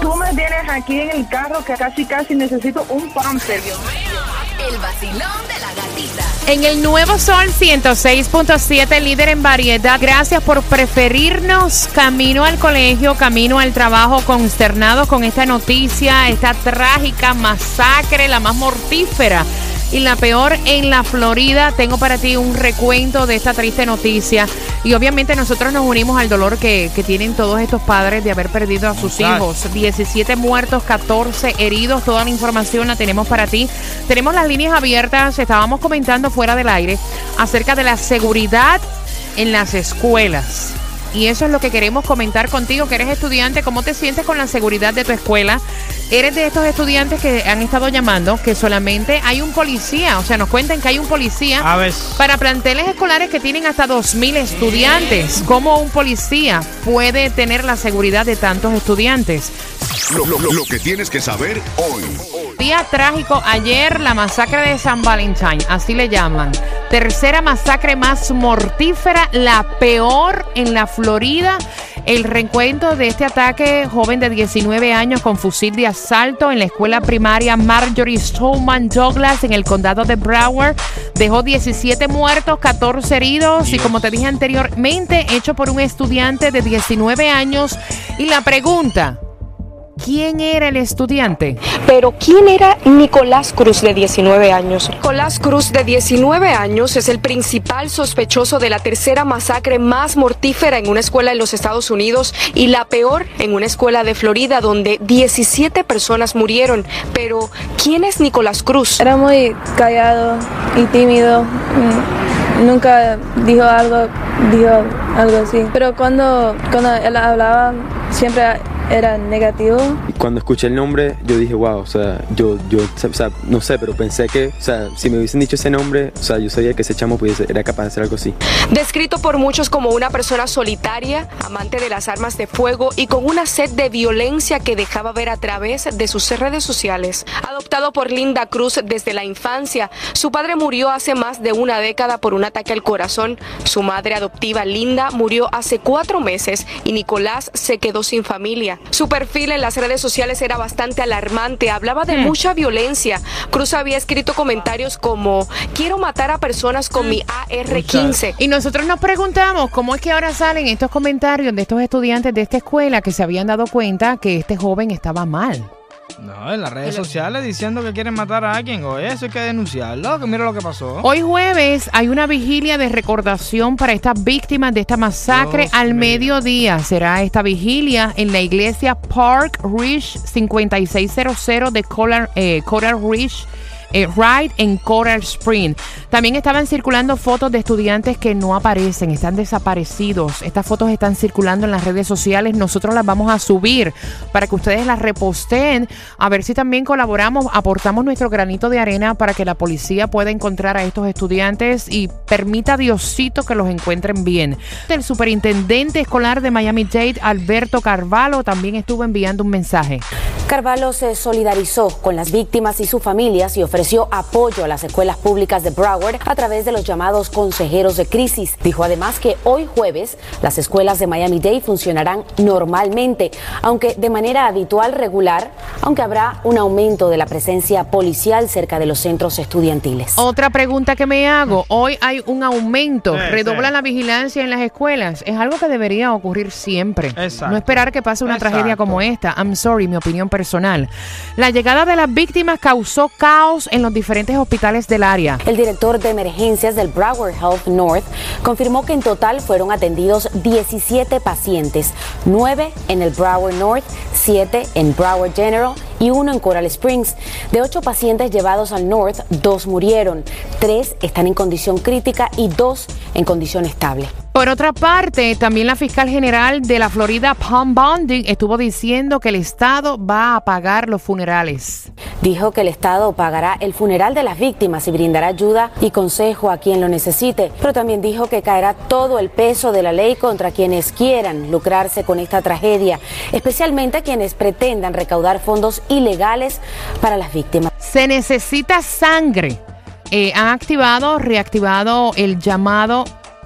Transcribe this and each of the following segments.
Tú me tienes aquí en el carro que casi casi necesito un pamper. El vacilón de la gatita. En el nuevo Sol 106.7, líder en variedad. Gracias por preferirnos. Camino al colegio, camino al trabajo, consternados con esta noticia, esta trágica masacre, la más mortífera y la peor en la Florida. Tengo para ti un recuento de esta triste noticia. Y obviamente nosotros nos unimos al dolor que, que tienen todos estos padres de haber perdido a sus hijos. 17 muertos, 14 heridos. Toda la información la tenemos para ti. Tenemos las líneas abiertas. Estábamos comentando fuera del aire acerca de la seguridad en las escuelas. Y eso es lo que queremos comentar contigo, que eres estudiante, cómo te sientes con la seguridad de tu escuela. Eres de estos estudiantes que han estado llamando que solamente hay un policía, o sea, nos cuentan que hay un policía A ver. para planteles escolares que tienen hasta 2.000 estudiantes. ¿Cómo un policía puede tener la seguridad de tantos estudiantes? Lo, que tienes que saber hoy. Día trágico ayer, la masacre de San Valentín, así le llaman. Tercera masacre más mortífera, la peor en la Florida. El reencuentro de este ataque, joven de 19 años con fusil de asalto en la escuela primaria Marjorie Stoneman Douglas en el condado de Broward, dejó 17 muertos, 14 heridos y como te dije anteriormente, hecho por un estudiante de 19 años. Y la pregunta, ¿quién era el estudiante? Pero ¿quién era Nicolás Cruz de 19 años? Nicolás Cruz de 19 años es el principal sospechoso de la tercera masacre más mortífera en una escuela en los Estados Unidos y la peor en una escuela de Florida donde 17 personas murieron. Pero ¿quién es Nicolás Cruz? Era muy callado y tímido. Mm, Nunca dijo algo, dijo algo así. Pero cuando, cuando él hablaba, siempre era negativo. Cuando escuché el nombre, yo dije, wow, o sea, yo, yo, o sea, no sé, pero pensé que, o sea, si me hubiesen dicho ese nombre, o sea, yo sabía que ese chamo pudiese, era capaz de hacer algo así. Descrito por muchos como una persona solitaria, amante de las armas de fuego y con una sed de violencia que dejaba ver a través de sus redes sociales. Adoptado por Linda Cruz desde la infancia, su padre murió hace más de una década por un ataque al corazón. Su madre adoptiva Linda murió hace cuatro meses y Nicolás se quedó sin familia. Su perfil en las redes sociales era bastante alarmante, hablaba de mucha violencia. Cruz había escrito comentarios como quiero matar a personas con mi AR-15. Y nosotros nos preguntamos cómo es que ahora salen estos comentarios de estos estudiantes de esta escuela que se habían dado cuenta que este joven estaba mal. No, en las redes sociales diciendo que quieren matar a alguien o eso hay que denunciarlo, que mira lo que pasó. Hoy jueves hay una vigilia de recordación para estas víctimas de esta masacre Dios al mío. mediodía. Será esta vigilia en la iglesia Park Ridge 5600 de Coral, eh, Coral Ridge. Eh, Ride en Coral Spring. También estaban circulando fotos de estudiantes que no aparecen, están desaparecidos. Estas fotos están circulando en las redes sociales. Nosotros las vamos a subir para que ustedes las reposteen. A ver si también colaboramos, aportamos nuestro granito de arena para que la policía pueda encontrar a estos estudiantes y permita Diosito que los encuentren bien. El superintendente escolar de Miami-Dade, Alberto Carvalho, también estuvo enviando un mensaje. Carvalho se solidarizó con las víctimas y sus familias y ofreció apoyo a las escuelas públicas de Broward a través de los llamados consejeros de crisis. Dijo además que hoy jueves las escuelas de Miami-Dade funcionarán normalmente, aunque de manera habitual regular, aunque habrá un aumento de la presencia policial cerca de los centros estudiantiles. Otra pregunta que me hago, hoy hay un aumento, Sí, redobla sí. la vigilancia en las escuelas. Es algo que debería ocurrir siempre. Exacto. No esperar que pase una Exacto. tragedia como esta. I'm sorry, mi opinión personal. La llegada de las víctimas causó caos en los diferentes hospitales del área. El director de emergencias del Broward Health North confirmó que en total fueron atendidos 17 pacientes, 9 en el Broward North, 7 en Broward General y uno en Coral Springs. De ocho pacientes llevados al North, dos murieron, tres están en condición crítica y dos en condición estable. Por otra parte, también la fiscal general de la Florida, Pam Bondi, estuvo diciendo que el Estado va a pagar los funerales. Dijo que el Estado pagará el funeral de las víctimas y brindará ayuda y consejo a quien lo necesite, pero también dijo que caerá todo el peso de la ley contra quienes quieran lucrarse con esta tragedia, especialmente quienes pretendan recaudar fondos ilegales para las víctimas. Se necesita sangre. Eh, han activado, reactivado el llamado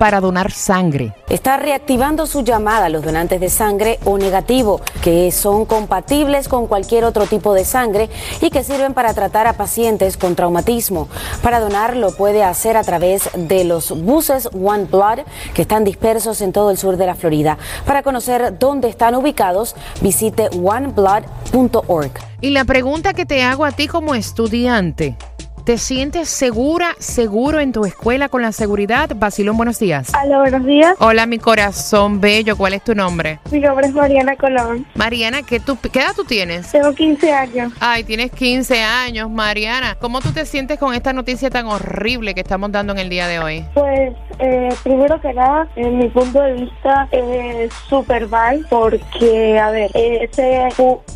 para donar sangre. Está reactivando su llamada a los donantes de sangre O negativo, que son compatibles con cualquier otro tipo de sangre y que sirven para tratar a pacientes con traumatismo. Para donar lo puede hacer a través de los buses One Blood que están dispersos en todo el sur de la Florida. Para conocer dónde están ubicados, visite oneblood.org. Y la pregunta que te hago a ti como estudiante, ¿Te sientes segura, seguro en tu escuela con la seguridad? Basilón, buenos días. Hola, buenos días. Hola, mi corazón bello. ¿Cuál es tu nombre? Mi nombre es Mariana Colón. Mariana, ¿qué, tú, ¿qué edad tú tienes? Tengo 15 años. Ay, tienes 15 años, Mariana. ¿Cómo tú te sientes con esta noticia tan horrible que estamos dando en el día de hoy? Pues, eh, primero que nada, en mi punto de vista, es súper mal porque, a ver, ese,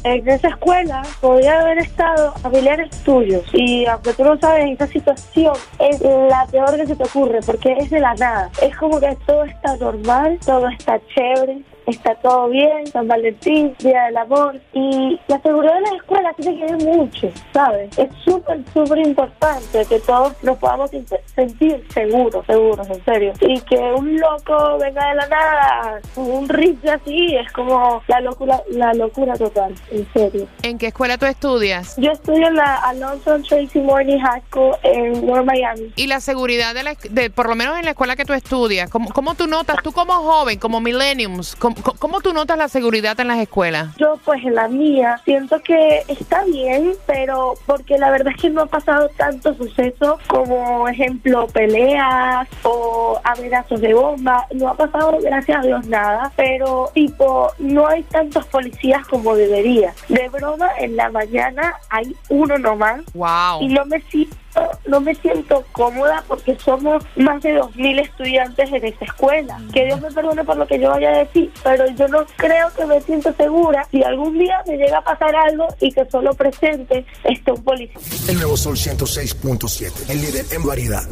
en esa escuela podría haber estado familiares tuyos y aunque tú no sabes, esa situación es la peor que se te ocurre porque es de la nada. Es como que todo está normal, todo está chévere, está todo bien, San Valentín, Día del Amor y la seguridad de la escuela tiene que ver mucho, ¿sabes? Es súper, súper importante que todos nos podamos sentir seguros, seguros, en serio. Y que un loco venga de la nada, un rifle así, es como la locura, la locura total, en serio. ¿En qué escuela tú estudias? Yo estudio en la Alonso Tracy Morning High School en North Miami. ¿Y la seguridad de, la, de por lo menos en la escuela que tú estudias, cómo, cómo tú notas, tú como joven, como millenniums, cómo, ¿Cómo tú notas la seguridad en las escuelas? Yo, pues en la mía, siento que está bien, pero porque la verdad es que no ha pasado tanto suceso como, ejemplo, peleas o amenazas de bomba. No ha pasado, gracias a Dios, nada. Pero, tipo, no hay tantos policías como debería. De broma, en la mañana hay uno nomás. Wow. Y no me siento no me siento cómoda porque somos más de 2.000 estudiantes en esta escuela. Que Dios me perdone por lo que yo vaya a decir, pero yo no creo que me siento segura si algún día me llega a pasar algo y que solo presente esté un policía. El nuevo Sol 106.7, el líder en variedad.